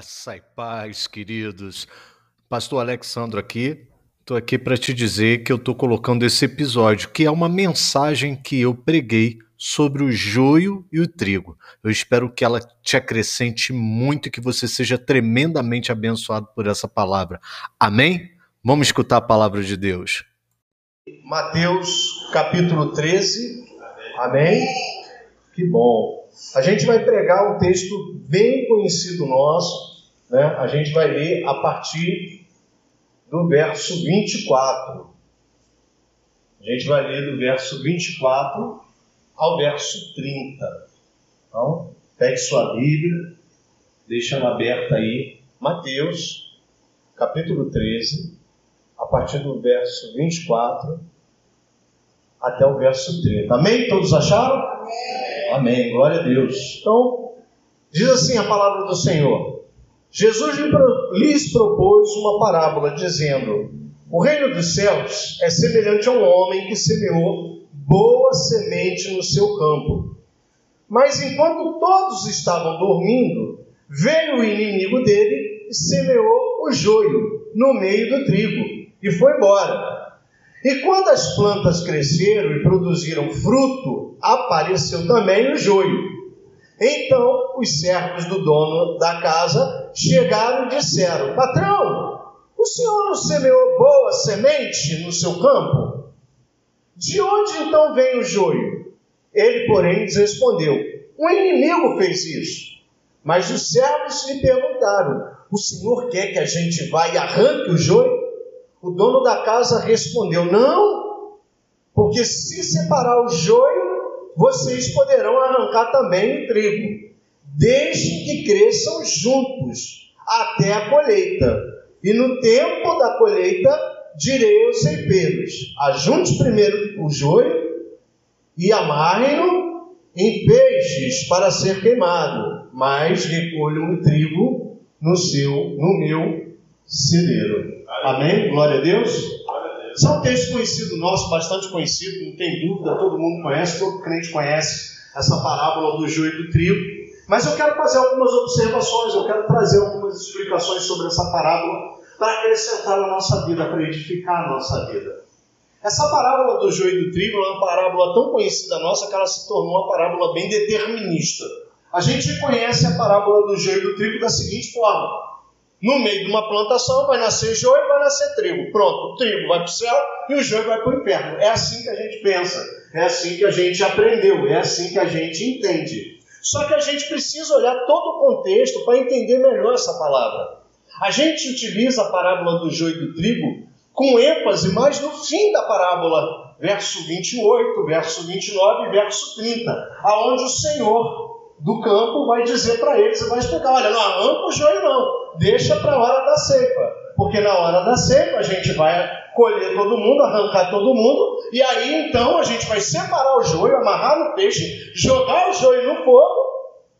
Graça e paz, queridos. Pastor Alexandro aqui. Estou aqui para te dizer que eu estou colocando esse episódio, que é uma mensagem que eu preguei sobre o joio e o trigo. Eu espero que ela te acrescente muito e que você seja tremendamente abençoado por essa palavra. Amém? Vamos escutar a palavra de Deus. Mateus capítulo 13. Amém? Que bom. A gente vai pregar um texto bem conhecido nosso, né? A gente vai ler a partir do verso 24. A gente vai ler do verso 24 ao verso 30. Então, pegue sua Bíblia, deixa ela aberta aí. Mateus, capítulo 13, a partir do verso 24 até o verso 30. Amém? Todos acharam? Amém. Amém. Glória a Deus. Então, diz assim a palavra do Senhor. Jesus lhes propôs uma parábola, dizendo: O reino dos céus é semelhante a um homem que semeou boa semente no seu campo. Mas enquanto todos estavam dormindo, veio o inimigo dele e semeou o joio no meio do trigo e foi embora. E quando as plantas cresceram e produziram fruto, apareceu também o joio. Então os servos do dono da casa chegaram e disseram: Patrão, o senhor não semeou boa semente no seu campo? De onde então vem o joio? Ele, porém, lhes respondeu: Um inimigo fez isso. Mas os servos lhe perguntaram: O senhor quer que a gente vá e arranque o joio? O dono da casa respondeu: Não, porque se separar o joio, vocês poderão arrancar também o trigo. Deixem que cresçam juntos até a colheita. E no tempo da colheita, direi aos ceipeiros: Ajunte primeiro o joio e amarrem-no em peixes para ser queimado, mas recolham o trigo no seu, no meu celeiro. Amém? Glória a Deus. Esse é um texto conhecido nosso, bastante conhecido, não tem dúvida, todo mundo conhece, todo crente conhece essa parábola do joio e do trigo. Mas eu quero fazer algumas observações, eu quero trazer algumas explicações sobre essa parábola para acrescentar na nossa vida, para edificar a nossa vida. Essa parábola do joio e do trigo é uma parábola tão conhecida nossa que ela se tornou uma parábola bem determinista. A gente conhece a parábola do joio e do trigo da seguinte forma: no meio de uma plantação vai nascer joio e vai nascer trigo. Pronto, o trigo vai para o céu e o joio vai para o inferno. É assim que a gente pensa, é assim que a gente aprendeu, é assim que a gente entende. Só que a gente precisa olhar todo o contexto para entender melhor essa palavra. A gente utiliza a parábola do joio e do trigo com ênfase mais no fim da parábola, verso 28, verso 29 e verso 30, aonde o Senhor do campo vai dizer para eles, vai explicar, olha, não arranca o joio não, deixa para a hora da ceifa, porque na hora da ceifa a gente vai colher todo mundo, arrancar todo mundo, e aí então a gente vai separar o joio, amarrar no peixe, jogar o joio no fogo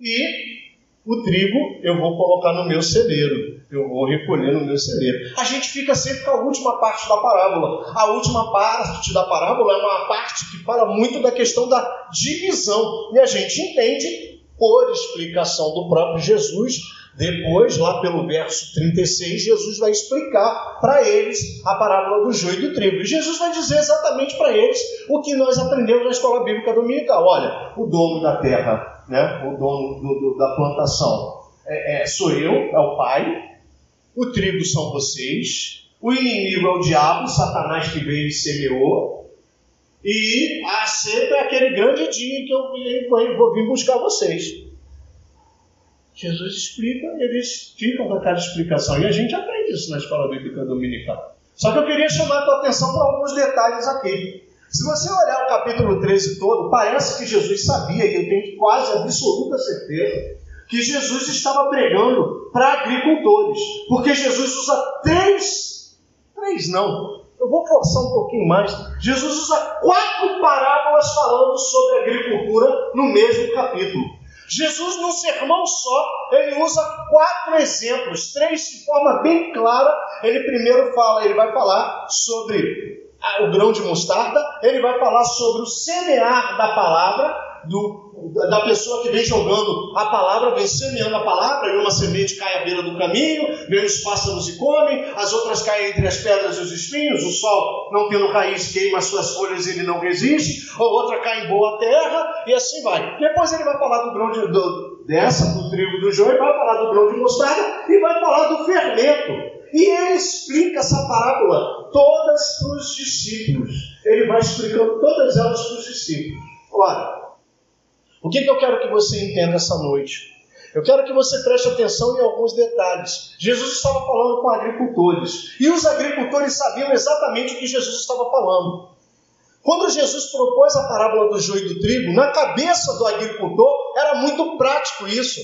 e o trigo eu vou colocar no meu celeiro, eu vou recolher no meu celeiro. A gente fica sempre com a última parte da parábola. A última parte da parábola é uma parte que fala muito da questão da divisão, e a gente entende por explicação do próprio Jesus. Depois, lá pelo verso 36, Jesus vai explicar para eles a parábola do joio e do trigo. E Jesus vai dizer exatamente para eles o que nós aprendemos na escola bíblica dominical. Olha, o dono da terra, né, o dono do, do, da plantação é, é, sou eu, é o Pai. O trigo são vocês. O inimigo é o diabo, Satanás que veio e semeou. E há sempre aquele grande dia que eu vou vir buscar vocês. Jesus explica, eles ficam com aquela explicação. E a gente aprende isso na escola bíblica dominical. Só que eu queria chamar a tua atenção para alguns detalhes aqui. Se você olhar o capítulo 13 todo, parece que Jesus sabia, e eu tenho quase absoluta certeza, que Jesus estava pregando para agricultores. Porque Jesus usa três, três não, eu vou forçar um pouquinho mais. Jesus usa quatro parábolas falando sobre agricultura no mesmo capítulo. Jesus, num sermão só, ele usa quatro exemplos, três de forma bem clara. Ele primeiro fala, ele vai falar sobre o grão de mostarda, ele vai falar sobre o semear da palavra, do da pessoa que vem jogando a palavra, vem semeando a palavra, e uma semente cai à beira do caminho, vem os pássaros e comem, as outras caem entre as pedras e os espinhos, o sol não tendo raiz queima as suas folhas e ele não resiste, ou outra cai em boa terra, e assim vai. Depois ele vai falar do grão de, do, dessa, do trigo do joio, vai falar do grão de mostarda e vai falar do fermento. E ele explica essa parábola todas para os discípulos. Ele vai explicando todas elas para os discípulos. Ora, o que, que eu quero que você entenda essa noite? Eu quero que você preste atenção em alguns detalhes. Jesus estava falando com agricultores. E os agricultores sabiam exatamente o que Jesus estava falando. Quando Jesus propôs a parábola do joio e do trigo, na cabeça do agricultor era muito prático isso.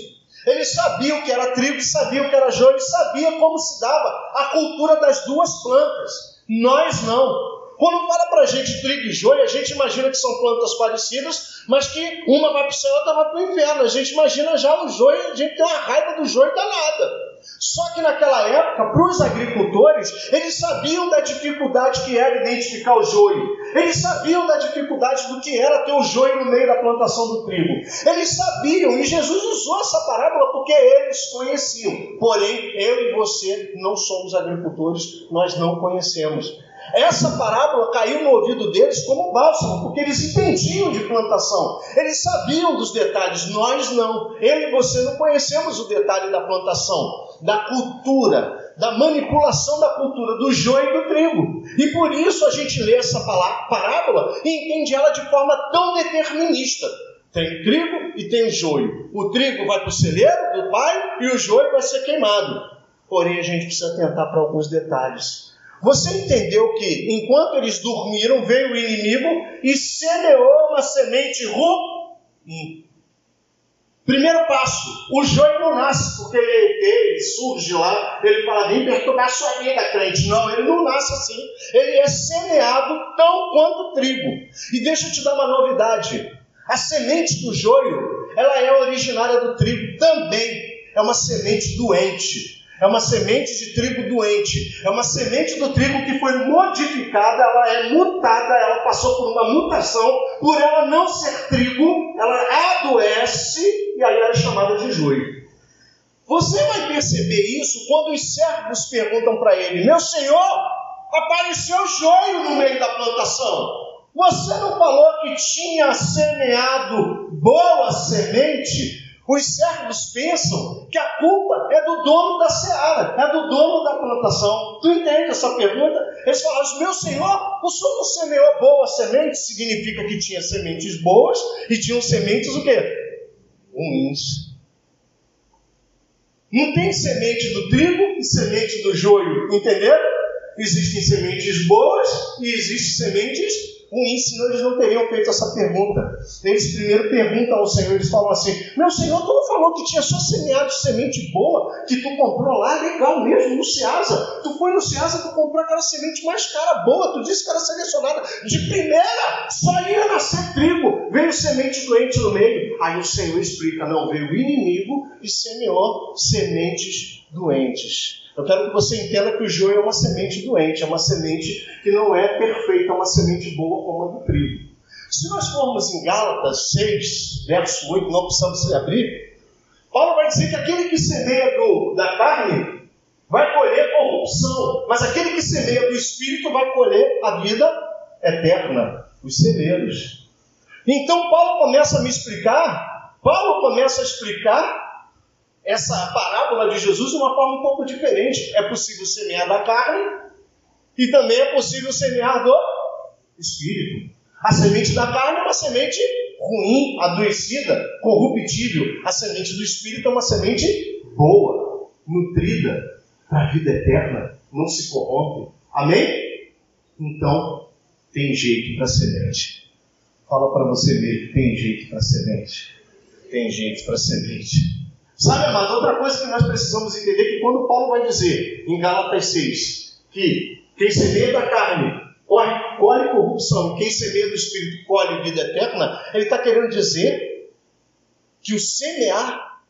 Ele sabia o que era trigo, sabia o que era joio, sabia como se dava a cultura das duas plantas. Nós não. Quando fala para a gente trigo e joio, a gente imagina que são plantas parecidas, mas que uma vai para o céu e outra vai para o inferno. A gente imagina já o joio, a gente tem uma raiva do joio danada. Só que naquela época, para os agricultores, eles sabiam da dificuldade que era identificar o joio. Eles sabiam da dificuldade do que era ter o joio no meio da plantação do trigo. Eles sabiam, e Jesus usou essa parábola porque eles conheciam. Porém, eu e você não somos agricultores, nós não conhecemos. Essa parábola caiu no ouvido deles como bálsamo, porque eles entendiam de plantação, eles sabiam dos detalhes, nós não. Eu e você não conhecemos o detalhe da plantação, da cultura, da manipulação da cultura do joio e do trigo. E por isso a gente lê essa parábola e entende ela de forma tão determinista. Tem trigo e tem joio. O trigo vai para o celeiro do pai e o joio vai ser queimado. Porém, a gente precisa atentar para alguns detalhes. Você entendeu que enquanto eles dormiram, veio o inimigo e semeou uma semente ruim. Primeiro passo, o joio não nasce porque ele, ele surge lá, ele fala, vem perturbar sua vida, crente. Não, ele não nasce assim. Ele é semeado tão quanto trigo. E deixa eu te dar uma novidade. A semente do joio, ela é originária do trigo também. É uma semente doente. É uma semente de trigo doente. É uma semente do trigo que foi modificada, ela é mutada, ela passou por uma mutação. Por ela não ser trigo, ela adoece e aí ela é chamada de joio. Você vai perceber isso quando os servos perguntam para ele: Meu senhor, apareceu joio no meio da plantação. Você não falou que tinha semeado boa semente? Os servos pensam que a culpa é do dono da seara, é do dono da plantação. Tu entende essa pergunta? Eles falam: meu senhor, o senhor não semeou boa semente? Significa que tinha sementes boas e tinham sementes o quê? Ruins. Não tem semente do trigo e semente do joio, entenderam? Existem sementes boas e existem sementes ruim, senão eles não teriam feito essa pergunta. Eles primeiro perguntam ao Senhor, eles falam assim: Meu Senhor, tu não falou que tinha só semeado semente boa, que tu comprou lá, legal mesmo, no Ceasa. Tu foi no Ceasa, tu comprou aquela semente mais cara, boa, tu disse que era selecionada. De primeira, só veio semente doente no meio. Aí o Senhor explica: Não, veio o inimigo e semeou sementes doentes. Eu quero que você entenda que o joio é uma semente doente, é uma semente que não é perfeita, é uma semente boa como a do trigo. Se nós formos em Gálatas 6, verso 8, não precisamos abrir, Paulo vai dizer que aquele que semeia do, da carne vai colher corrupção, mas aquele que semeia do espírito vai colher a vida eterna, os celeiros. Então Paulo começa a me explicar, Paulo começa a explicar essa parábola de Jesus de uma forma um pouco diferente. É possível semear da carne e também é possível semear do espírito. A semente da carne é uma semente ruim, adoecida, corruptível. A semente do espírito é uma semente boa, nutrida para a vida eterna, não se corrompe. Amém? Então, tem jeito para semente. Fala para você mesmo, tem jeito para semente. Tem jeito para semente. Sabe, amado, outra coisa que nós precisamos entender é que quando Paulo vai dizer em Gálatas 6 que quem semeia da carne colhe, colhe corrupção quem semeia do Espírito colhe vida eterna, ele está querendo dizer que o semear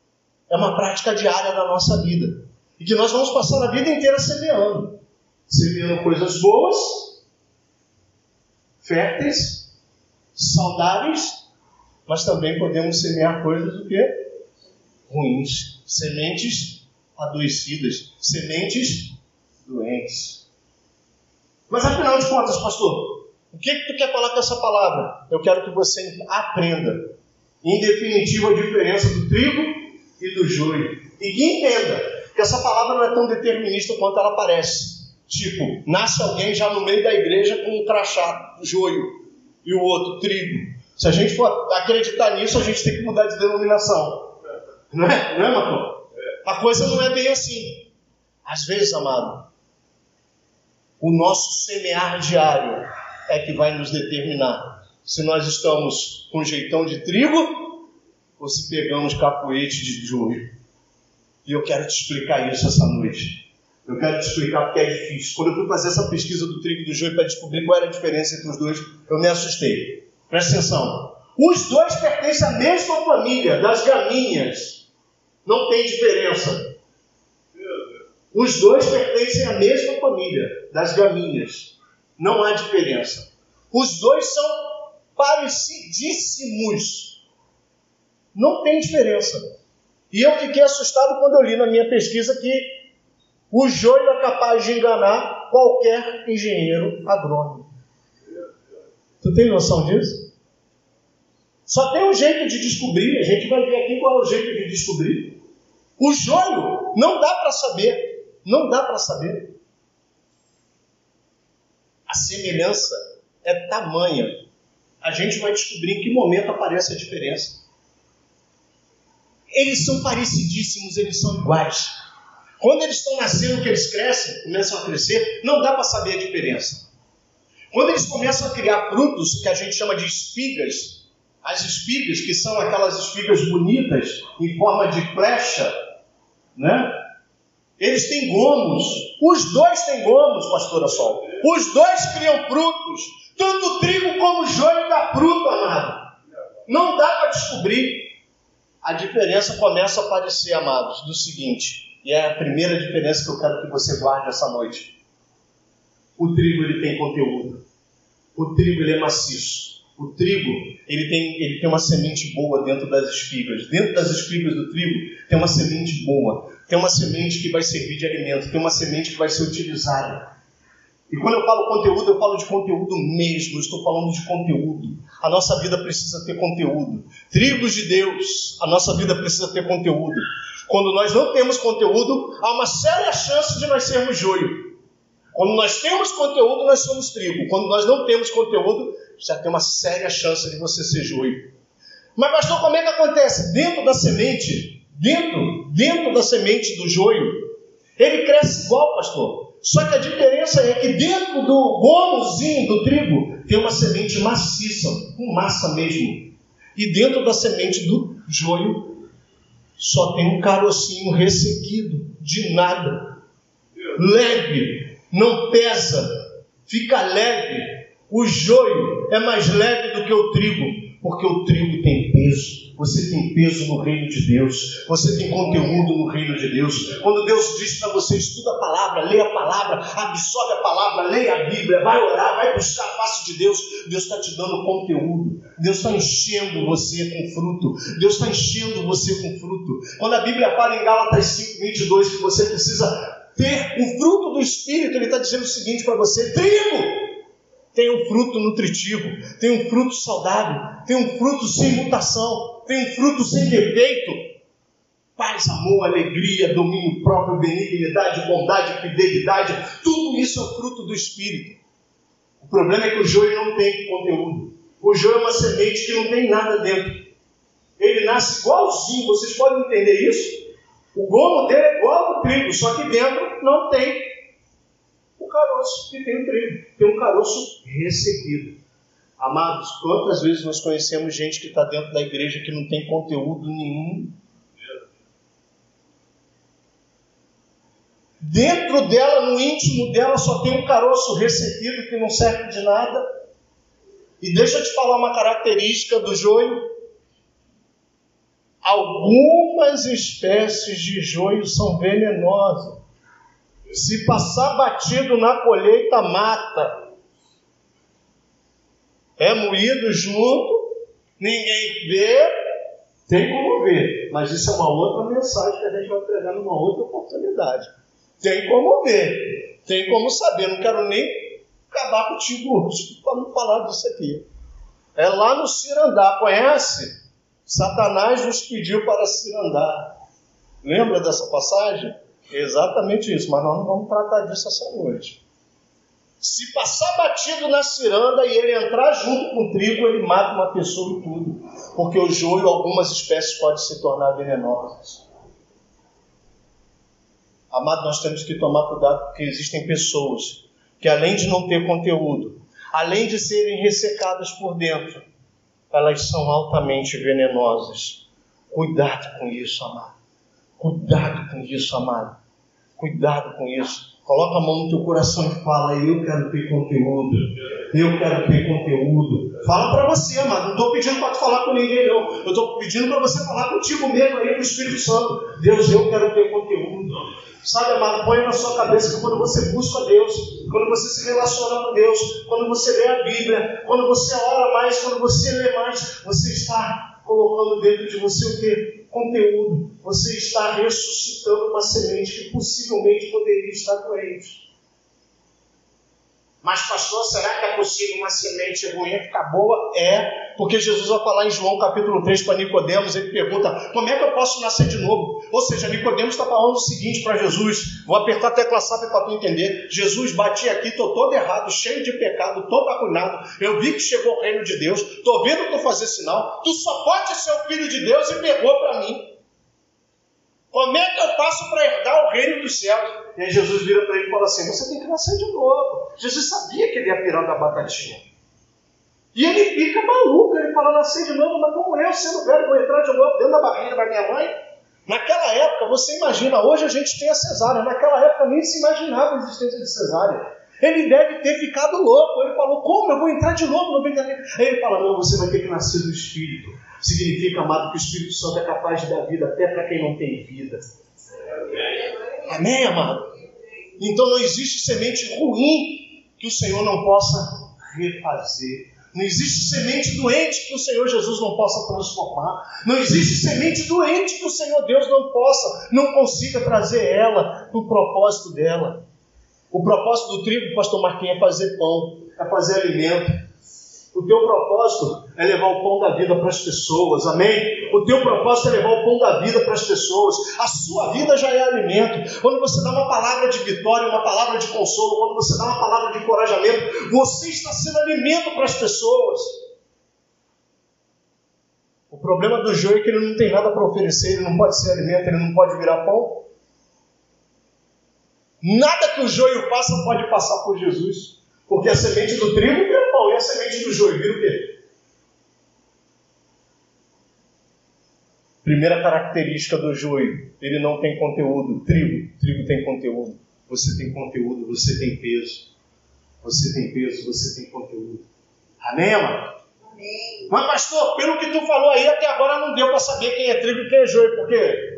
é uma prática diária da nossa vida. E que nós vamos passar a vida inteira semeando. Semeando coisas boas, férteis, saudáveis mas também podemos semear coisas o quê? Ruins. Sementes adoecidas, sementes doentes. Mas afinal de contas, pastor, o que, que tu quer falar com essa palavra? Eu quero que você aprenda, em definitiva, a diferença do trigo e do joio. E que entenda que essa palavra não é tão determinista quanto ela parece. Tipo, nasce alguém já no meio da igreja com um crachá, joio, e o outro trigo. Se a gente for acreditar nisso, a gente tem que mudar de denominação. Não é, não é? A coisa não é bem assim. Às vezes, amado, o nosso semear diário é que vai nos determinar se nós estamos com jeitão de trigo ou se pegamos capoete de joio. E eu quero te explicar isso essa noite. Eu quero te explicar porque é difícil. Quando eu fui fazer essa pesquisa do trigo e do joio para descobrir qual era a diferença entre os dois, eu me assustei. Presta atenção. Os dois pertencem à mesma família, das galinhas. Não tem diferença. Os dois pertencem à mesma família, das galinhas. Não há diferença. Os dois são parecidíssimos. Não tem diferença. E eu fiquei assustado quando eu li na minha pesquisa que o joio é capaz de enganar qualquer engenheiro agrônomo. Tu tem noção disso? Só tem um jeito de descobrir, a gente vai ver aqui qual é o jeito de descobrir. O joio não dá para saber, não dá para saber. A semelhança é tamanha. A gente vai descobrir em que momento aparece a diferença. Eles são parecidíssimos, eles são iguais. Quando eles estão nascendo, que eles crescem, começam a crescer, não dá para saber a diferença. Quando eles começam a criar frutos, que a gente chama de espigas, as espigas, que são aquelas espigas bonitas, em forma de flecha, né? Eles têm gomos. Os dois têm gomos, pastora Sol. Os dois criam frutos. Tanto o trigo como o joio dá fruto, amado. Não dá para descobrir. A diferença começa a aparecer, amados, do seguinte: e é a primeira diferença que eu quero que você guarde essa noite. O trigo ele tem conteúdo. O trigo ele é maciço. O trigo ele tem, ele tem uma semente boa dentro das espigas. Dentro das espigas do trigo tem uma semente boa. Tem uma semente que vai servir de alimento. Tem uma semente que vai ser utilizada. E quando eu falo conteúdo, eu falo de conteúdo mesmo, eu estou falando de conteúdo. A nossa vida precisa ter conteúdo. Tribos de Deus, a nossa vida precisa ter conteúdo. Quando nós não temos conteúdo, há uma séria chance de nós sermos joio. Quando nós temos conteúdo, nós somos trigo. Quando nós não temos conteúdo, já tem uma séria chance de você ser joio. Mas, pastor, como é que acontece? Dentro da semente, dentro, dentro da semente do joio, ele cresce igual, pastor. Só que a diferença é que dentro do gomozinho do trigo tem uma semente maciça, com massa mesmo. E dentro da semente do joio só tem um carocinho ressequido, de nada. Leve, não pesa, fica leve. O joio é mais leve do que o trigo, porque o trigo tem peso. Você tem peso no reino de Deus. Você tem conteúdo no reino de Deus. Quando Deus diz para você, estuda a palavra, leia a palavra, absorve a palavra, leia a Bíblia, vai orar, vai buscar a face de Deus. Deus está te dando conteúdo. Deus está enchendo você com fruto. Deus está enchendo você com fruto. Quando a Bíblia fala em Gálatas 5, 22, que você precisa ter o fruto do Espírito, ele está dizendo o seguinte para você: trigo tem um fruto nutritivo, tem um fruto saudável, tem um fruto sem mutação, tem um fruto sem defeito. Paz, amor, alegria, domínio próprio, benignidade, bondade, fidelidade, tudo isso é o fruto do Espírito. O problema é que o joio não tem conteúdo. O joio é uma semente que não tem nada dentro. Ele nasce igualzinho, vocês podem entender isso? O gomo dele é igual ao trigo, só que dentro não tem caroço que tem o trigo, tem um caroço ressequido. Amados, quantas vezes nós conhecemos gente que está dentro da igreja que não tem conteúdo nenhum? Dentro dela, no íntimo dela, só tem um caroço ressequido que não serve de nada. E deixa eu te falar uma característica do joio. Algumas espécies de joio são venenosas. Se passar batido na colheita, mata. É moído junto Ninguém vê, tem como ver, mas isso é uma outra mensagem que a gente vai pregar numa outra oportunidade. Tem como ver, tem como saber. Não quero nem acabar contigo hoje para não falar disso aqui. É lá no Cirandá, conhece? Satanás nos pediu para Cirandá. Lembra dessa passagem? Exatamente isso, mas nós não vamos tratar disso essa noite. Se passar batido na ciranda e ele entrar junto com o trigo, ele mata uma pessoa e tudo. Porque o joio, algumas espécies, pode se tornar venenosas. Amado, nós temos que tomar cuidado porque existem pessoas que, além de não ter conteúdo, além de serem ressecadas por dentro, elas são altamente venenosas. Cuidado com isso, amado. Cuidado com isso, amado. Cuidado com isso. Coloca a mão no teu coração e fala: Eu quero ter conteúdo. Eu quero ter conteúdo. Fala para você, amado. Não estou pedindo para tu falar com ninguém, não. Eu estou pedindo para você falar contigo mesmo aí, com o Espírito Santo. Deus, eu quero ter conteúdo. Sabe, amado, põe na sua cabeça que quando você busca Deus, quando você se relaciona com Deus, quando você lê a Bíblia, quando você ora mais, quando você lê mais, você está colocando dentro de você o que? Conteúdo, você está ressuscitando uma semente que possivelmente poderia estar doente. Mas, pastor, será que é possível uma semente ruim ficar boa? É, porque Jesus vai falar em João capítulo 3 para Nicodemos, ele pergunta: como é que eu posso nascer de novo? Ou seja, Nicodemos está falando o seguinte para Jesus: vou apertar a tecla SAP para tu entender. Jesus, bati aqui, estou todo errado, cheio de pecado, todo arruinado. Eu vi que chegou o reino de Deus, estou vendo tu fazer sinal. Tu só pode ser o filho de Deus e pegou para mim. Como é que eu passo para herdar o reino dos céus? E aí Jesus vira para ele e fala assim: Você tem que nascer de novo. Jesus sabia que ele ia pirar da batatinha. E ele fica maluco, ele fala: Nascer de novo, mas como eu, sendo velho, vou entrar de novo dentro da barriga da minha mãe? Naquela época, você imagina, hoje a gente tem a cesárea, naquela época nem se imaginava a existência de cesárea. Ele deve ter ficado louco. Ele falou: Como? Eu vou entrar de novo no ventre Aí ele fala: Não, você vai ter que nascer do Espírito. Significa, amado, que o Espírito Santo é capaz de dar vida até para quem não tem vida. Amém, amado? Então não existe semente ruim que o Senhor não possa refazer. Não existe semente doente que o Senhor Jesus não possa transformar. Não existe semente doente que o Senhor Deus não possa, não consiga trazer ela para o propósito dela. O propósito do trigo, pastor Marquinhos, é fazer pão, é fazer alimento. O teu propósito é levar o pão da vida para as pessoas, amém? O teu propósito é levar o pão da vida para as pessoas. A sua vida já é alimento. Quando você dá uma palavra de vitória, uma palavra de consolo, quando você dá uma palavra de encorajamento, você está sendo alimento para as pessoas. O problema do joio é que ele não tem nada para oferecer, ele não pode ser alimento, ele não pode virar pão. Nada que o joio faça pode passar por Jesus. Porque a semente do trigo vira pão, e a semente do joio vira o quê? Primeira característica do joio, ele não tem conteúdo. Trigo, trigo tem conteúdo. Você tem conteúdo, você tem peso. Você tem peso, você tem conteúdo. Amém, amado? Amém. Mas, pastor, pelo que tu falou aí, até agora não deu para saber quem é trigo e quem é joio. Por quê?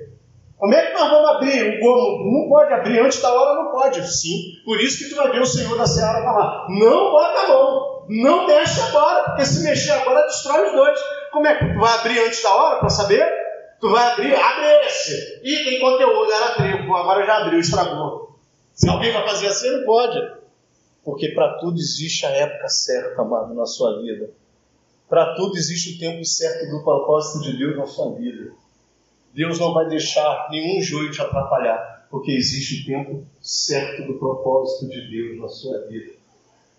Como é que nós vamos abrir o gomo? Não pode abrir antes da hora, não pode. Sim, por isso que tu vai ver o Senhor da Seara falar: não bota a mão, não mexe agora, porque se mexer agora destrói os dois. Como é que tu vai abrir antes da hora para saber? Tu vai abrir, abre esse. E tem conteúdo, era trigo, agora já abriu, estragou. Se alguém vai fazer assim, não pode. Porque para tudo existe a época certa, amado, na sua vida. Para tudo existe o tempo certo do propósito de Deus na sua vida. Deus não vai deixar nenhum joio te atrapalhar, porque existe o tempo certo do propósito de Deus na sua vida.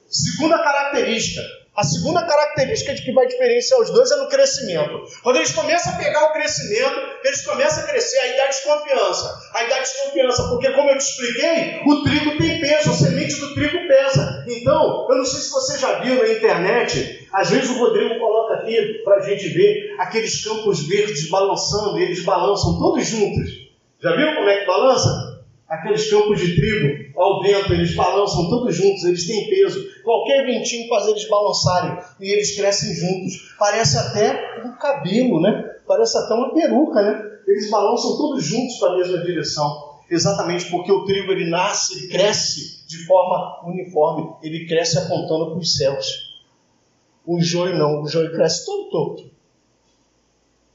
Segunda característica, a segunda característica de que vai diferenciar os dois é no crescimento. Quando eles começam a pegar o crescimento, eles começam a crescer, aí dá desconfiança. Aí dá desconfiança, porque como eu te expliquei, o trigo tem peso, a semente do trigo pesa. Então, eu não sei se você já viu na internet, às vezes o Rodrigo coloca para a gente ver aqueles campos verdes balançando, e eles balançam todos juntos. Já viu como é que balança? Aqueles campos de trigo ao vento, eles balançam todos juntos, eles têm peso. Qualquer ventinho faz eles balançarem e eles crescem juntos. Parece até um cabelo, né? Parece até uma peruca, né? Eles balançam todos juntos para a mesma direção. Exatamente porque o trigo ele nasce, ele cresce de forma uniforme, ele cresce apontando para os céus. O joio não, o joio cresce todo torto.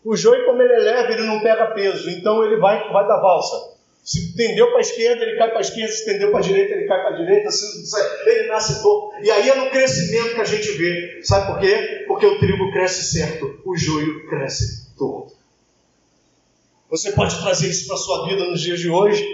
O joio, como ele é leve, ele não pega peso, então ele vai, vai dar valsa. Se tendeu para a esquerda, ele cai para a esquerda. Se tendeu para a direita, ele cai para a direita. ele nasce torto. E aí é no crescimento que a gente vê. Sabe por quê? Porque o trigo cresce certo, o joio cresce torto. Você pode trazer isso para a sua vida nos dias de hoje?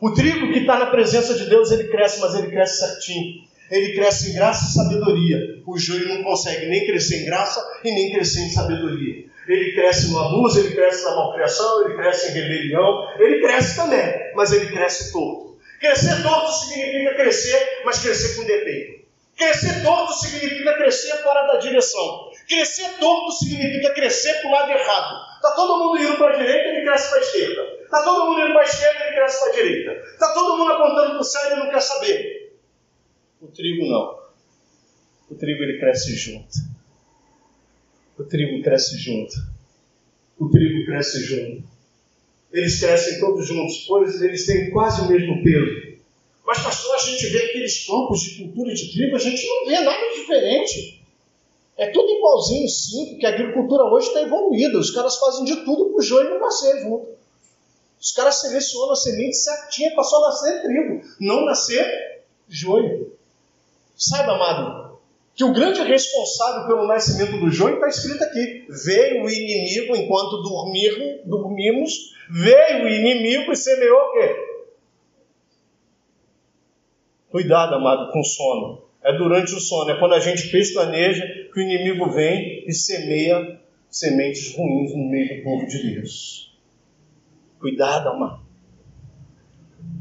O trigo que está na presença de Deus, ele cresce, mas ele cresce certinho. Ele cresce em graça e sabedoria. O joio não consegue nem crescer em graça e nem crescer em sabedoria ele cresce no abuso, ele cresce na malcriação, ele cresce em rebelião, ele cresce também, mas ele cresce torto. Crescer torto significa crescer, mas crescer com defeito. Crescer torto significa crescer fora da direção. Crescer torto significa crescer para o lado errado. Está todo mundo indo para a direita, ele cresce para a esquerda. Está todo mundo indo para a esquerda, ele cresce para a direita. Está todo mundo apontando para o céu e não quer saber. O trigo não. O trigo ele cresce junto o trigo cresce junto. O trigo cresce junto. Eles crescem todos juntos, pois eles têm quase o mesmo peso. Mas, pastor, a gente vê aqueles campos de cultura de trigo, a gente não vê nada diferente. É tudo igualzinho, sim, porque a agricultura hoje está evoluída. Os caras fazem de tudo para o joio não nascer junto. Os caras selecionam a semente certinha para só nascer trigo, não nascer joio. Saiba, amado, que o grande responsável pelo nascimento do joio está escrito aqui. Veio o inimigo enquanto dormir, dormimos, veio o inimigo e semeou o quê? Cuidado, amado, com sono. É durante o sono, é quando a gente pestaneja que o inimigo vem e semeia sementes ruins no meio do povo de Deus. Cuidado, amado.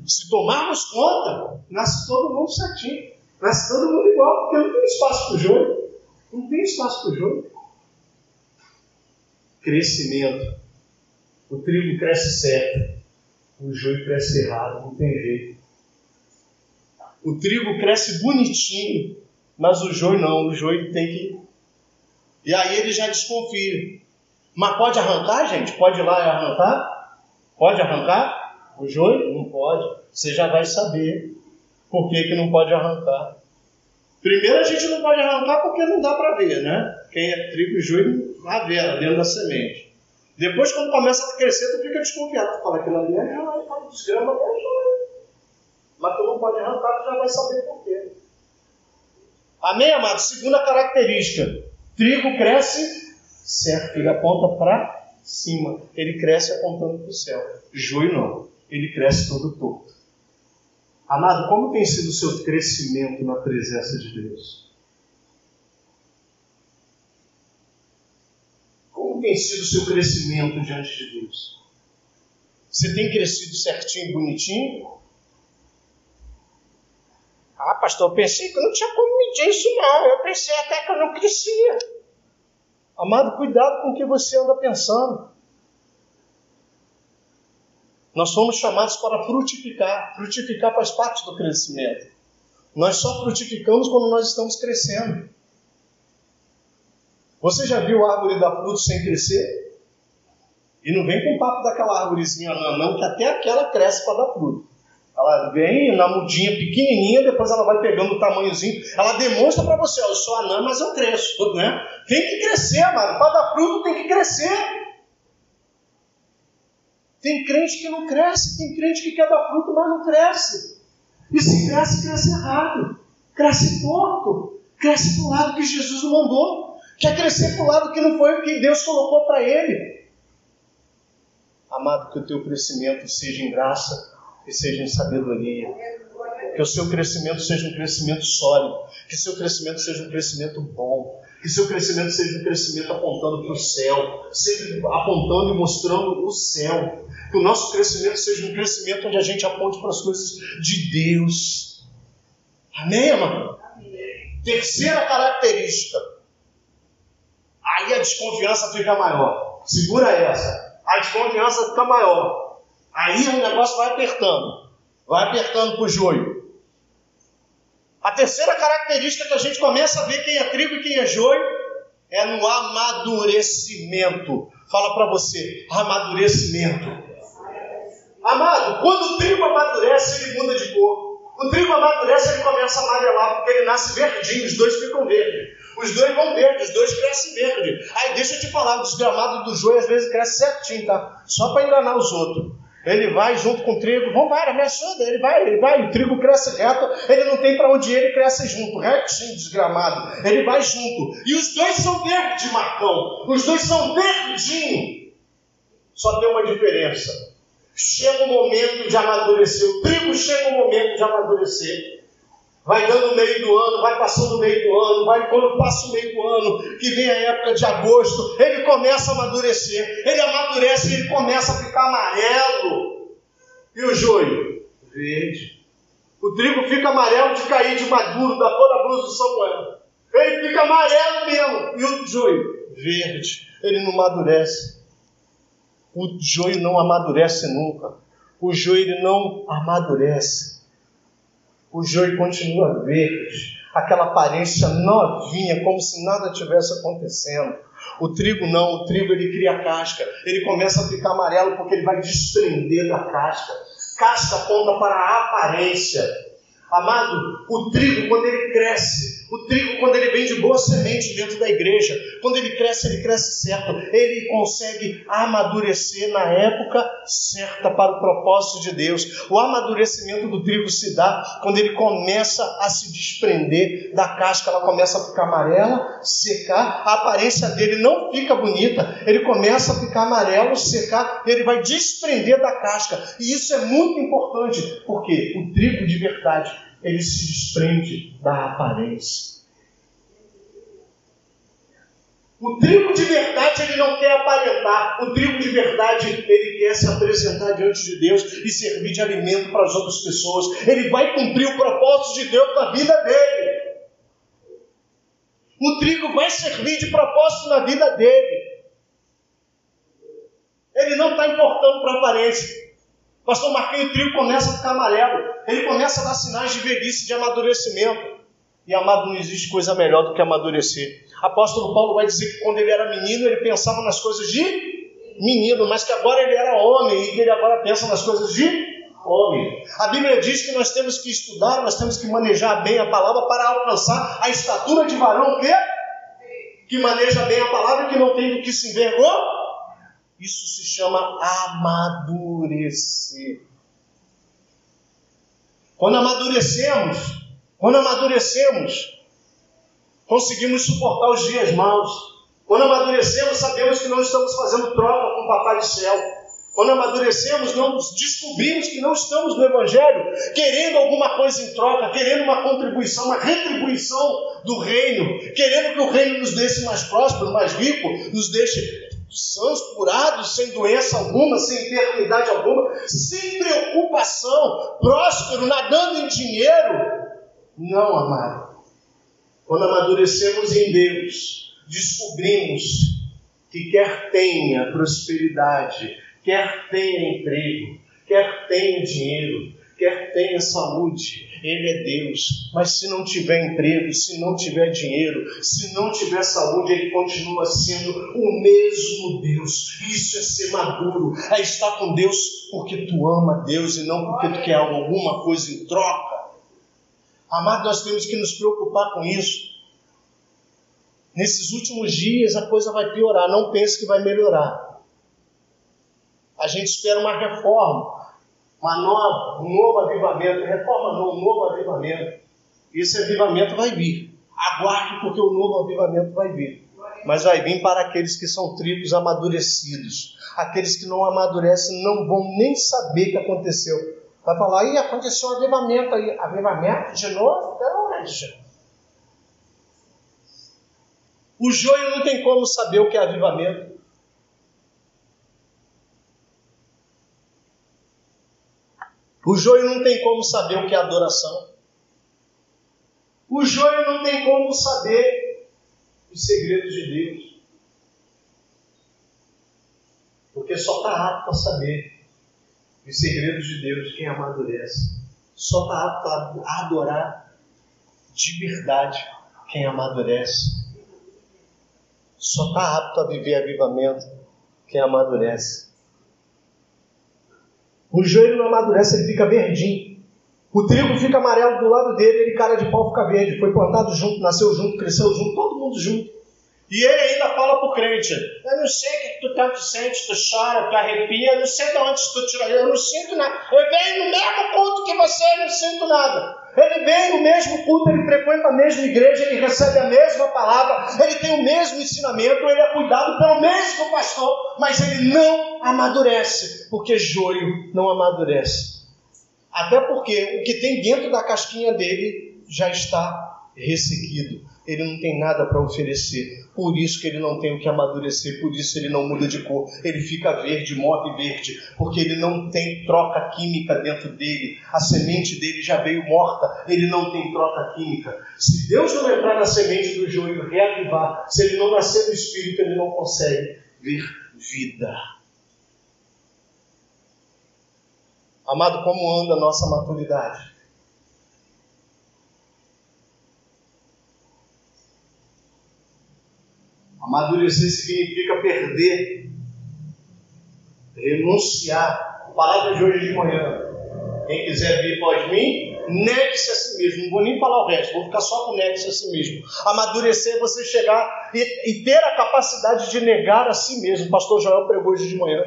Se tomarmos conta, nasce todo mundo certinho. Nasce todo mundo igual, porque não tem espaço para o joio. Não tem espaço para o joio. Crescimento. O trigo cresce certo. O joio cresce errado. Não tem jeito. O trigo cresce bonitinho, mas o joio não. O joio tem que. E aí ele já desconfia. Mas pode arrancar, gente? Pode ir lá e arrancar? Pode arrancar? O joio? Não pode. Você já vai saber por que, que não pode arrancar? Primeiro a gente não pode arrancar porque não dá para ver, né? Quem é trigo e joio, a ver dentro da semente. Depois, quando começa a crescer, tu fica desconfiado. Tu fala, aquilo ali é joio, fala, desgrama é joio. Mas tu não pode arrancar, tu já vai saber por quê. Amém, amado? Segunda característica. Trigo cresce certo, ele aponta para cima. Ele cresce apontando para o céu. Joio não. Ele cresce todo torto. Amado, como tem sido o seu crescimento na presença de Deus? Como tem sido o seu crescimento diante de Deus? Você tem crescido certinho, bonitinho? Ah, pastor, eu pensei que não tinha como medir isso, não. Eu pensei até que eu não crescia. Amado, cuidado com o que você anda pensando. Nós somos chamados para frutificar. Frutificar faz parte do crescimento. Nós só frutificamos quando nós estamos crescendo. Você já viu a árvore dar fruto sem crescer? E não vem com o papo daquela árvorezinha não, não, que até aquela cresce para dar fruto. Ela vem na mudinha pequenininha, depois ela vai pegando o tamanhozinho. Ela demonstra para você, eu sou anã, mas eu cresço. Né? Tem que crescer, mano. Para dar fruto tem que crescer. Tem crente que não cresce, tem crente que quer dar fruto, mas não cresce. E se cresce, cresce errado. Cresce torto. Cresce para o lado que Jesus mandou. Quer crescer para o lado que não foi o que Deus colocou para ele. Amado, que o teu crescimento seja em graça e seja em sabedoria. Que o seu crescimento seja um crescimento sólido. Que o seu crescimento seja um crescimento bom. Que seu crescimento seja um crescimento apontando para o céu, sempre apontando e mostrando o céu. Que o nosso crescimento seja um crescimento onde a gente aponte para as coisas de Deus. Amém, amado? Terceira característica. Aí a desconfiança fica maior. Segura essa. A desconfiança fica maior. Aí o negócio vai apertando. Vai apertando para o joio. A terceira característica que a gente começa a ver quem é trigo e quem é joio é no amadurecimento. Fala para você, amadurecimento. Amado, quando o trigo amadurece, ele muda de cor. O trigo amadurece, ele começa a amarelar, porque ele nasce verdinho, os dois ficam verdes. Os dois vão verde, os dois crescem verde. Aí deixa eu te falar, o desgramado do joio às vezes cresce certinho, tá? Só para enganar os outros. Ele vai junto com o trigo, lá, me ajuda, ele vai, ele vai, o trigo cresce reto, ele não tem para onde ir, ele cresce junto, retinho, desgramado, ele vai junto. E os dois são verdes, Marcão, os dois são verdinhos. Só tem uma diferença. Chega o momento de amadurecer, o trigo chega o momento de amadurecer vai dando o meio do ano, vai passando o meio do ano, vai quando passa o meio do ano, que vem a época de agosto, ele começa a amadurecer, ele amadurece e ele começa a ficar amarelo. E o joio? Verde. O trigo fica amarelo de cair de maduro, da cor da blusa do Samuel. Ele fica amarelo mesmo. E o joio? Verde. Ele não amadurece. O joio não amadurece nunca. O joio não amadurece o joio continua verde, aquela aparência novinha, como se nada tivesse acontecendo. O trigo não, o trigo ele cria casca, ele começa a ficar amarelo porque ele vai desprender da casca. Casca aponta para a aparência. Amado, o trigo quando ele cresce, o trigo, quando ele vem de boa semente dentro da igreja, quando ele cresce, ele cresce certo. Ele consegue amadurecer na época certa para o propósito de Deus. O amadurecimento do trigo se dá quando ele começa a se desprender da casca, ela começa a ficar amarela, secar, a aparência dele não fica bonita, ele começa a ficar amarelo, secar, ele vai desprender da casca. E isso é muito importante, porque o trigo de verdade ele se desprende da aparência. O trigo de verdade ele não quer aparentar. O trigo de verdade ele quer se apresentar diante de Deus e servir de alimento para as outras pessoas. Ele vai cumprir o propósito de Deus na vida dele. O trigo vai servir de propósito na vida dele. Ele não está importando para a aparência. Pastor Marquinhos, o trigo começa a ficar amarelo. Ele começa a dar sinais de velhice, de amadurecimento. E amado, não existe coisa melhor do que amadurecer. Apóstolo Paulo vai dizer que quando ele era menino, ele pensava nas coisas de menino, mas que agora ele era homem e que ele agora pensa nas coisas de homem. A Bíblia diz que nós temos que estudar, nós temos que manejar bem a palavra para alcançar a estatura de varão que, que maneja bem a palavra e que não tem do que se envergonhar isso se chama amadurecer. Quando amadurecemos, quando amadurecemos, conseguimos suportar os dias maus. Quando amadurecemos, sabemos que não estamos fazendo troca com o Papai do Céu. Quando amadurecemos, não descobrimos que não estamos no Evangelho querendo alguma coisa em troca, querendo uma contribuição, uma retribuição do reino, querendo que o reino nos deixe mais próspero, mais rico, nos deixe sãos, curados, sem doença alguma, sem enfermidade alguma, sem preocupação, próspero, nadando em dinheiro. Não, amado. Quando amadurecemos em Deus, descobrimos que quer tenha prosperidade, quer tenha emprego, quer tenha dinheiro, quer tenha saúde, ele é Deus. Mas se não tiver emprego, se não tiver dinheiro, se não tiver saúde, Ele continua sendo o mesmo Deus. Isso é ser maduro, é estar com Deus porque tu ama Deus e não porque tu quer alguma coisa em troca. Amado, nós temos que nos preocupar com isso. Nesses últimos dias a coisa vai piorar, não pense que vai melhorar. A gente espera uma reforma, uma nova, um novo avivamento. Reforma não, um novo avivamento. Esse avivamento vai vir. Aguarde, porque o novo avivamento vai vir. Mas vai vir para aqueles que são trigos amadurecidos. Aqueles que não amadurecem não vão nem saber o que aconteceu. Vai falar, aí aconteceu um avivamento aí. Avivamento de novo? Pelo onde? O joio não tem como saber o que é avivamento. O joio não tem como saber o que é adoração. O joio não tem como saber os segredos de Deus. Porque só está apto a saber os segredos de Deus quem amadurece. Só está apto a adorar de verdade quem amadurece. Só está apto a viver avivamento quem amadurece. O joelho não amadurece, ele fica verdinho. O trigo fica amarelo do lado dele, ele cara de pau fica verde. Foi plantado junto, nasceu junto, cresceu junto, todo mundo junto. E ele ainda fala pro crente: Eu não sei o que tu tanto sente, tu chora, tu arrepia, eu não sei de onde tu tirou, eu não sinto nada. Eu venho no mesmo culto que você, eu não sinto nada. Ele vem no mesmo culto, ele frequenta a mesma igreja, ele recebe a mesma palavra, ele tem o mesmo ensinamento, ele é cuidado pelo mesmo pastor, mas ele não amadurece, porque joio não amadurece. Até porque o que tem dentro da casquinha dele já está ressequido ele não tem nada para oferecer. Por isso que ele não tem o que amadurecer, por isso ele não muda de cor. Ele fica verde, morre verde, porque ele não tem troca química dentro dele. A semente dele já veio morta, ele não tem troca química. Se Deus não entrar na semente do joio e reavivar, se ele não nascer do espírito, ele não consegue ver vida. Amado, como anda a nossa maturidade? Amadurecer significa perder, renunciar. A palavra de hoje de manhã. Quem quiser vir após mim, negue-se a si mesmo. Não vou nem falar o resto, vou ficar só com negue-se a si mesmo. Amadurecer é você chegar e, e, ter a capacidade de negar a si mesmo. O pastor Joel pregou hoje de manhã.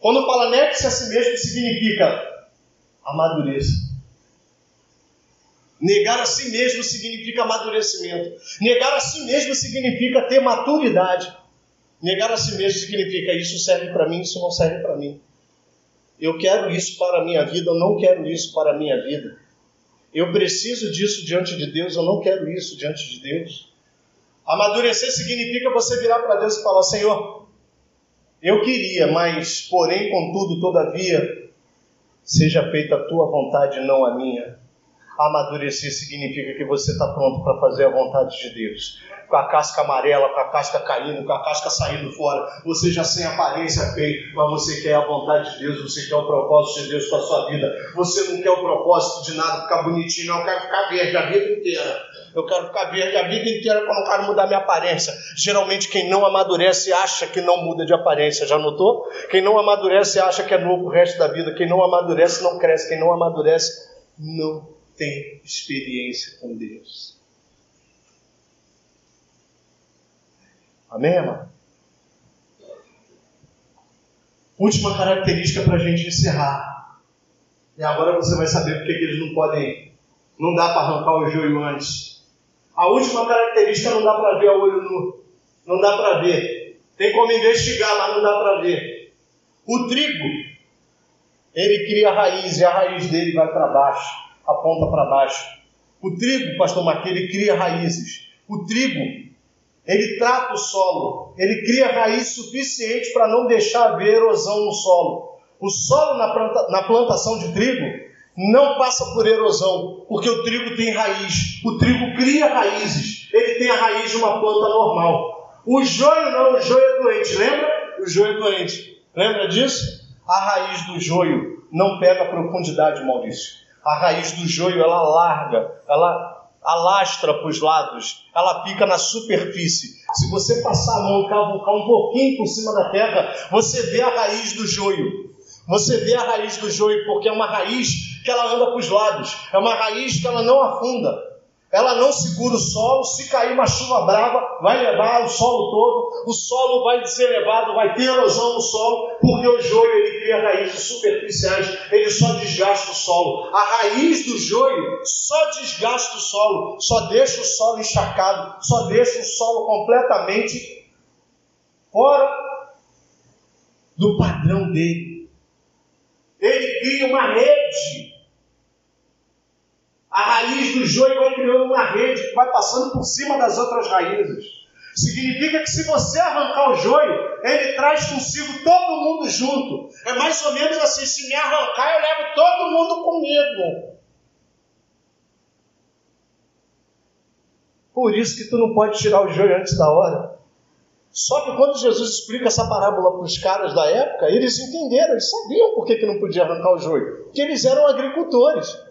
Quando fala negue-se a si mesmo, significa amadureça. Negar a si mesmo significa amadurecimento. Negar a si mesmo significa ter maturidade. Negar a si mesmo significa isso serve para mim, isso não serve para mim. Eu quero isso para a minha vida, eu não quero isso para a minha vida. Eu preciso disso diante de Deus, eu não quero isso diante de Deus. Amadurecer significa você virar para Deus e falar: Senhor, eu queria, mas, porém, contudo, todavia, seja feita a tua vontade, não a minha. Amadurecer significa que você está pronto para fazer a vontade de Deus. Com a casca amarela, com a casca caindo, com a casca saindo fora, você já sem aparência feia, mas você quer a vontade de Deus, você quer o propósito de Deus para a sua vida. Você não quer o propósito de nada, ficar bonitinho, não, eu quero ficar verde a vida inteira. Eu quero ficar verde a vida inteira quando eu quero mudar minha aparência. Geralmente quem não amadurece acha que não muda de aparência, já notou? Quem não amadurece acha que é novo o resto da vida. Quem não amadurece não cresce. Quem não amadurece não tem experiência com Deus. Amém, amado? Última característica para a gente encerrar. E agora você vai saber porque que eles não podem, não dá para arrancar o joio antes. A última característica não dá para ver a olho nu. Não dá para ver. Tem como investigar, mas não dá para ver. O trigo, ele cria raiz e a raiz dele vai para baixo aponta para baixo. O trigo, pastor Marquinhos, ele cria raízes. O trigo, ele trata o solo, ele cria raiz suficiente para não deixar haver erosão no solo. O solo na, planta, na plantação de trigo não passa por erosão, porque o trigo tem raiz. O trigo cria raízes. Ele tem a raiz de uma planta normal. O joio não, o joio é doente. Lembra? O joio é doente. Lembra disso? A raiz do joio não pega profundidade, Maurício. A raiz do joio ela larga, ela alastra para os lados, ela fica na superfície. Se você passar a mão, cavucar um pouquinho por cima da terra, você vê a raiz do joio. Você vê a raiz do joio porque é uma raiz que ela anda para os lados, é uma raiz que ela não afunda ela não segura o solo, se cair uma chuva brava, vai levar o solo todo, o solo vai ser levado, vai ter erosão no solo, porque o joio ele cria raízes superficiais, ele só desgasta o solo. A raiz do joio só desgasta o solo, só deixa o solo encharcado, só deixa o solo completamente fora do padrão dele. Ele cria uma rede a raiz do joio vai criando uma rede que vai passando por cima das outras raízes. Significa que se você arrancar o joio, ele traz consigo todo mundo junto. É mais ou menos assim: se me arrancar, eu levo todo mundo comigo. Por isso que tu não pode tirar o joio antes da hora. Só que quando Jesus explica essa parábola para os caras da época, eles entenderam, eles sabiam por que, que não podia arrancar o joio. Porque eles eram agricultores.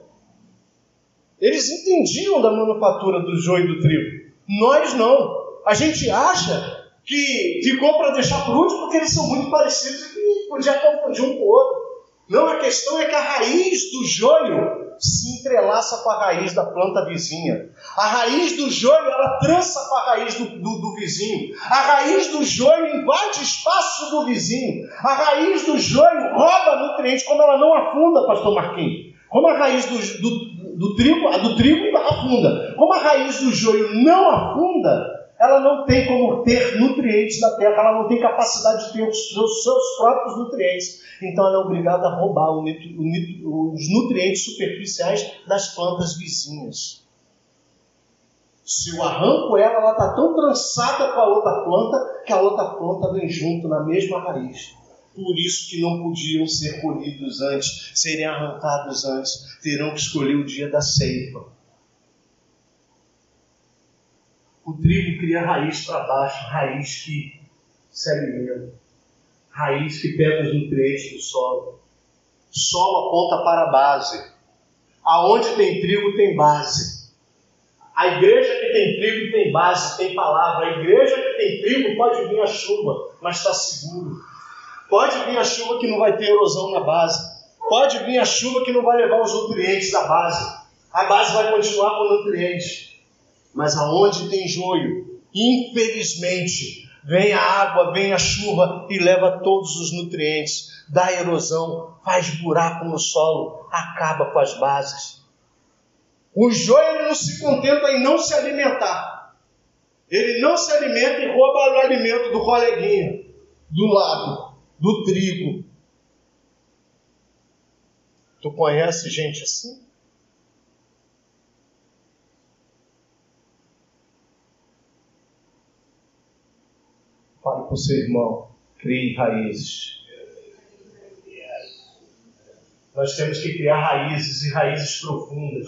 Eles entendiam da manufatura do joio e do trigo. Nós não. A gente acha que ficou para deixar por último porque eles são muito parecidos e podia confundir um com o outro. Não, a questão é que a raiz do joio se entrelaça com a raiz da planta vizinha. A raiz do joio, ela trança com a raiz do, do, do, vizinho. A raiz do joio invade espaço do vizinho. A raiz do joio rouba nutrientes, como ela não afunda, pastor Marquinhos. Como a raiz do, do, do trigo, a do trigo afunda. Como a raiz do joio não afunda, ela não tem como ter nutrientes da terra, ela não tem capacidade de ter os seus, seus próprios nutrientes. Então ela é obrigada a roubar o, o, os nutrientes superficiais das plantas vizinhas. Se eu arranco ela, ela está tão trançada com a outra planta que a outra planta vem junto na mesma raiz. Por isso que não podiam ser colhidos antes, serem arrancados antes, terão que escolher o dia da ceifa. O trigo cria raiz para baixo, raiz que se alimenta, raiz que pega os nutrientes do solo. O solo aponta para a base. Aonde tem trigo, tem base. A igreja que tem trigo tem base, tem palavra. A igreja que tem trigo pode vir a chuva, mas está seguro. Pode vir a chuva que não vai ter erosão na base. Pode vir a chuva que não vai levar os nutrientes da base. A base vai continuar com nutrientes. Mas aonde tem joio, infelizmente, vem a água, vem a chuva e leva todos os nutrientes, dá erosão, faz buraco no solo, acaba com as bases. O joio não se contenta em não se alimentar. Ele não se alimenta e rouba o alimento do coleguinha, do lado, do trigo. Tu conhece gente assim? Fale com seu irmão. Crie raízes. Nós temos que criar raízes e raízes profundas.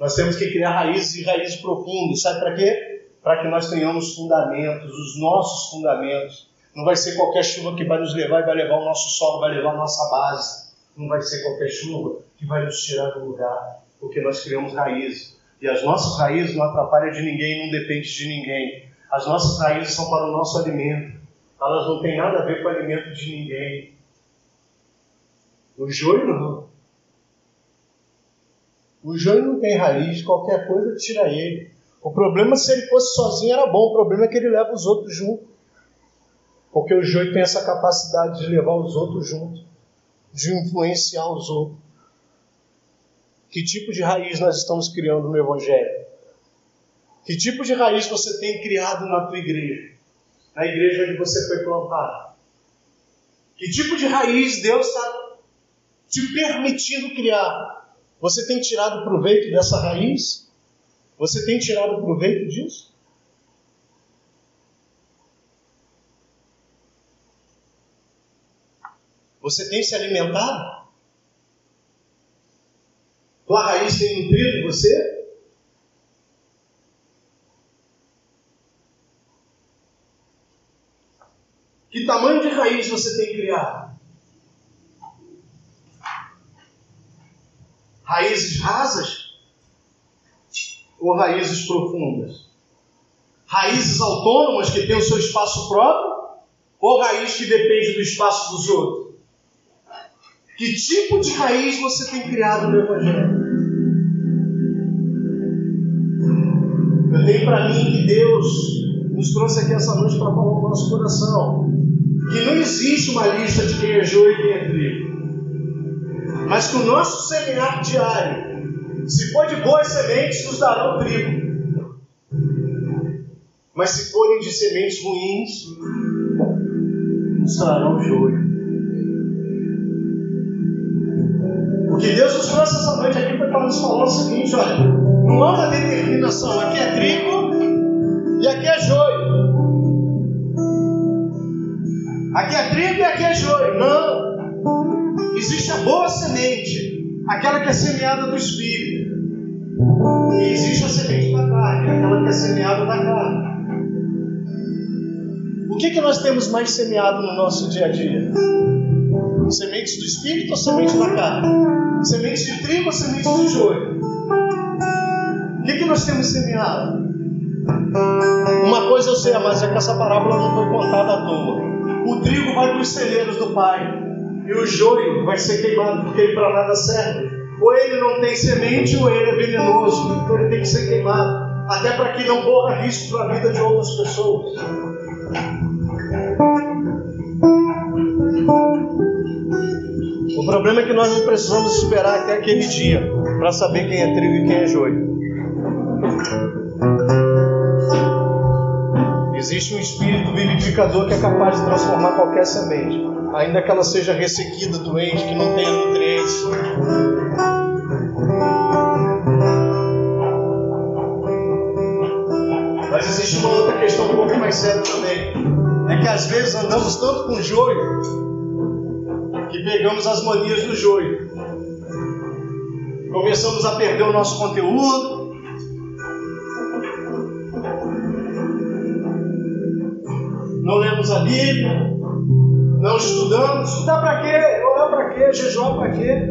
Nós temos que criar raízes e raízes profundas. Sabe para quê? Para que nós tenhamos fundamentos, os nossos fundamentos. Não vai ser qualquer chuva que vai nos levar e vai levar o nosso solo, vai levar a nossa base. Não vai ser qualquer chuva que vai nos tirar do lugar, porque nós criamos raízes. E as nossas raízes não atrapalham de ninguém, não dependem de ninguém. As nossas raízes são para o nosso alimento. Elas não têm nada a ver com o alimento de ninguém. O joio não. O joio não tem raiz, qualquer coisa tira ele. O problema se ele fosse sozinho era bom, o problema é que ele leva os outros junto. Porque o joio tem essa capacidade de levar os outros junto, de influenciar os outros. Que tipo de raiz nós estamos criando no Evangelho? Que tipo de raiz você tem criado na tua igreja? Na igreja onde você foi plantado? Que tipo de raiz Deus está te permitindo criar? Você tem tirado proveito dessa raiz? Você tem tirado proveito disso? Você tem se alimentado? Tua raiz tem nutrido você? Que tamanho de raiz você tem criado? Raízes rasas ou raízes profundas? Raízes autônomas que têm o seu espaço próprio ou raiz que depende do espaço dos outros? Que tipo de raiz você tem criado no Evangelho? Eu tenho para mim que Deus nos trouxe aqui essa noite para falar o nosso coração que não existe uma lista de quem é joio e quem é trigo. Mas que o nosso semear diário, se for de boas sementes, nos dará o trigo. Mas se forem de sementes ruins, nos dará o joio. Essa noite aqui foi para nos falar o seguinte: olha, não há uma determinação, aqui é trigo e aqui é joio. Aqui é trigo e aqui é joio. Não. Existe a boa semente, aquela que é semeada do Espírito. E existe a semente da carne, aquela que é semeada da carne. O que, que nós temos mais semeado no nosso dia a dia? Sementes do Espírito ou sementes da carne? Sementes de trigo ou sementes de joio? O que, nós temos semeado? Uma coisa eu sei, mas é que essa parábola não foi contada à toa. O trigo vai para os celeiros do pai. e o joio vai ser queimado porque ele para nada serve. Ou ele não tem semente ou ele é venenoso, então ele tem que ser queimado até para que não corra risco para a vida de outras pessoas. O problema é que nós não precisamos esperar até aquele dia para saber quem é trigo e quem é joio. Existe um espírito vivificador que é capaz de transformar qualquer semente, ainda que ela seja ressequida, doente, que não tenha nutrientes. Mas existe uma outra questão um pouco mais séria também. É que às vezes andamos tanto com joio que pegamos as manias do joio. Começamos a perder o nosso conteúdo. Não lemos a Bíblia. Não estudamos. Estudar para quê? Orar para quê? Jejuar para quê?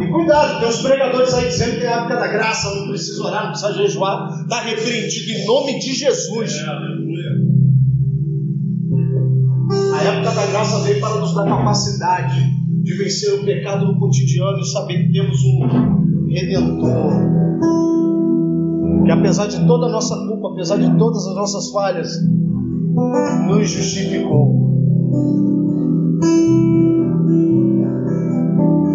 E cuidado, tem uns pregadores aí dizendo que é a época da graça, não precisa orar, não precisa jejuar. Está repreendido em nome de Jesus. A graça veio para nos dar capacidade de vencer o pecado no cotidiano e saber que temos um redentor. Que apesar de toda a nossa culpa, apesar de todas as nossas falhas, nos justificou.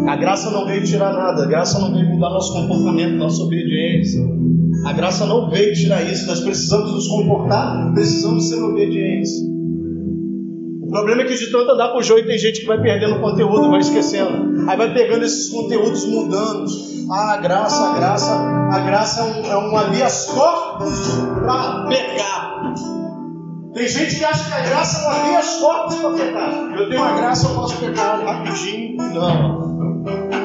A graça não veio tirar nada, a graça não veio mudar nosso comportamento, nossa obediência. A graça não veio tirar isso, nós precisamos nos comportar, precisamos ser obedientes. Problema é que de tanto andar com o joio tem gente que vai perdendo conteúdo, vai esquecendo. Aí vai pegando esses conteúdos mudando. Ah, a graça, a graça, a graça é um, é um habeas corpus para pecar. Tem gente que acha que a graça é um habeas corpus para pecar. Eu tenho a graça, eu posso pecar rapidinho. Não.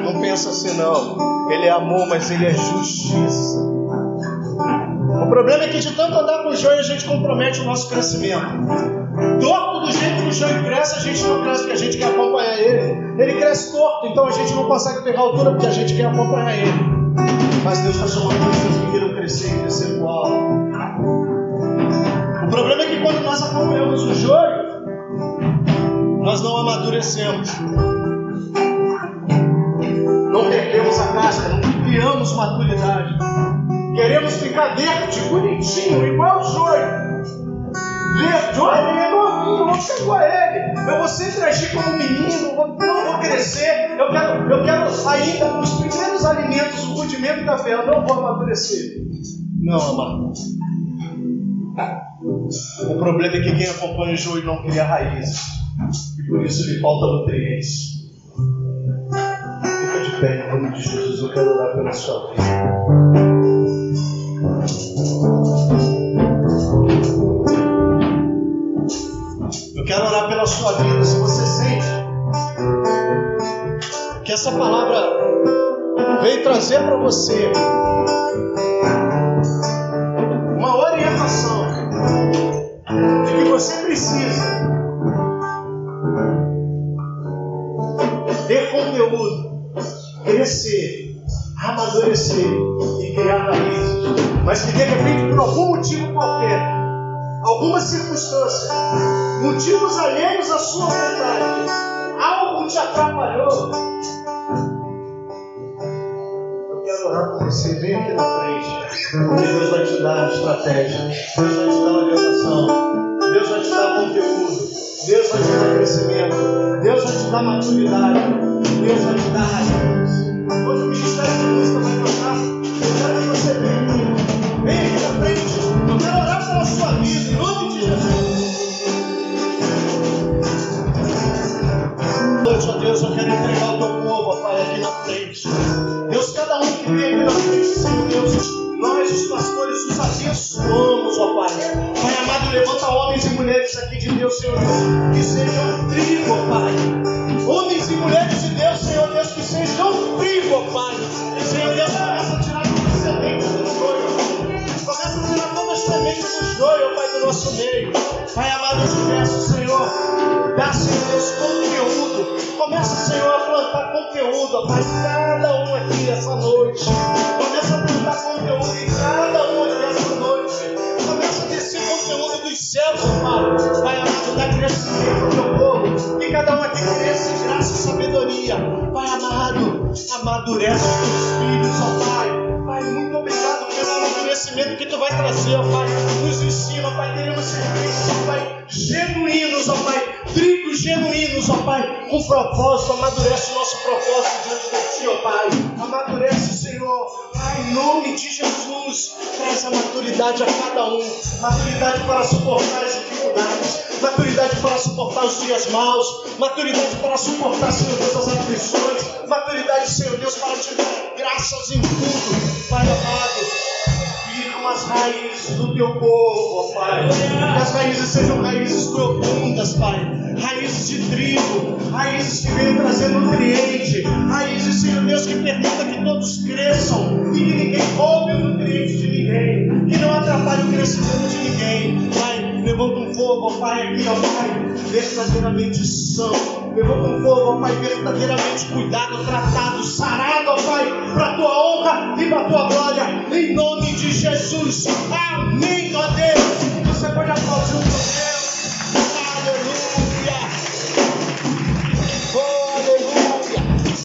Não pensa assim, não. Ele é amor, mas ele é justiça. O problema é que de tanto andar com o joio, a gente compromete o nosso crescimento. Torto do jeito que o joio cresce, a gente não cresce porque a gente quer acompanhar ele. Ele cresce torto, então a gente não consegue pegar altura porque a gente quer acompanhar ele. Mas Deus está chamando pessoas que queiram crescer e crescer igual. O problema é que quando nós acompanhamos o joio, nós não amadurecemos não perdemos a casca, não criamos maturidade. Queremos ficar verde, bonitinho, igual o joio. Verde, olha, ele vou ser igual a ele. Eu vou sempre agir como um menino, não vou crescer. Eu quero, eu quero ainda os primeiros alimentos, o rudimento da fé, eu não vou amadurecer. Não, amado. O problema é que quem acompanha o joio não cria raízes. E por isso lhe falta nutrientes pé, em nome de Jesus, eu quero orar pela sua vida. Sua vida. Se você sente que essa palavra veio trazer para você uma orientação de que você precisa ter conteúdo crescer, amadurecer e criar raízes, mas que de repente, por algum motivo alguma circunstância, motivos alheios à sua vontade, algo te atrapalhou. Eu quero orar por você, vem aqui na frente, porque Deus vai te dar estratégia, Deus vai te dar orientação, Deus vai te dar conteúdo. Deus vai te dar crescimento, Deus vai te dar maturidade, Deus vai te dar raiz. Hoje o Ministério de Música vai tocar. Homens e mulheres de Deus, Senhor Deus, que sejam trigo, ó Pai. Senhor Deus, que sejam tirar todas as sementes do joio, ó Pai, do nosso meio. Pai amado, eu te peço, Senhor, dá, Senhor Deus, conteúdo. Começa, Senhor, a plantar conteúdo, ó Pai, cada um aqui essa noite. Começa a plantar conteúdo em cada um aqui essa noite. Começa a descer conteúdo dos céus, ó Pai. Pai amado, dá crescimento ao teu povo. Que cada um aqui cresça em graça e sabedoria. Pai amado, amadurece os teus filhos, ó Pai. Amadurecimento que tu vai trazer, ó Pai. Nos ensina, Pai, queremos ser crentes, ó Pai, genuínos, ó Pai, trigos genuínos, ó Pai, com propósito, amadurece o nosso propósito diante de Ti, ó Pai. Amadurece, Senhor, Pai, em nome de Jesus, traz a maturidade a cada um, maturidade para suportar as dificuldades, maturidade para suportar os dias maus, maturidade para suportar, Senhor Deus, as aflições, maturidade, Senhor Deus, para te dar graças em tudo, Pai amado as raízes do teu povo, ó Pai. Que as raízes sejam raízes profundas, Pai. Raízes de trigo, raízes que venham trazer nutriente, raízes, Senhor Deus, que permita que todos cresçam e que ninguém roube o nutriente de ninguém, que não atrapalhe o crescimento de ninguém. Pai, Levanta um fogo, ó Pai, aqui, ó Pai, verdadeiramente santo. Levanta um fogo, ó Pai, verdadeiramente cuidado, tratado, sarado, ó Pai, para a tua honra e para a tua glória. Em nome de Jesus. Amém, ó Deus. Você pode aplaudir o Deus.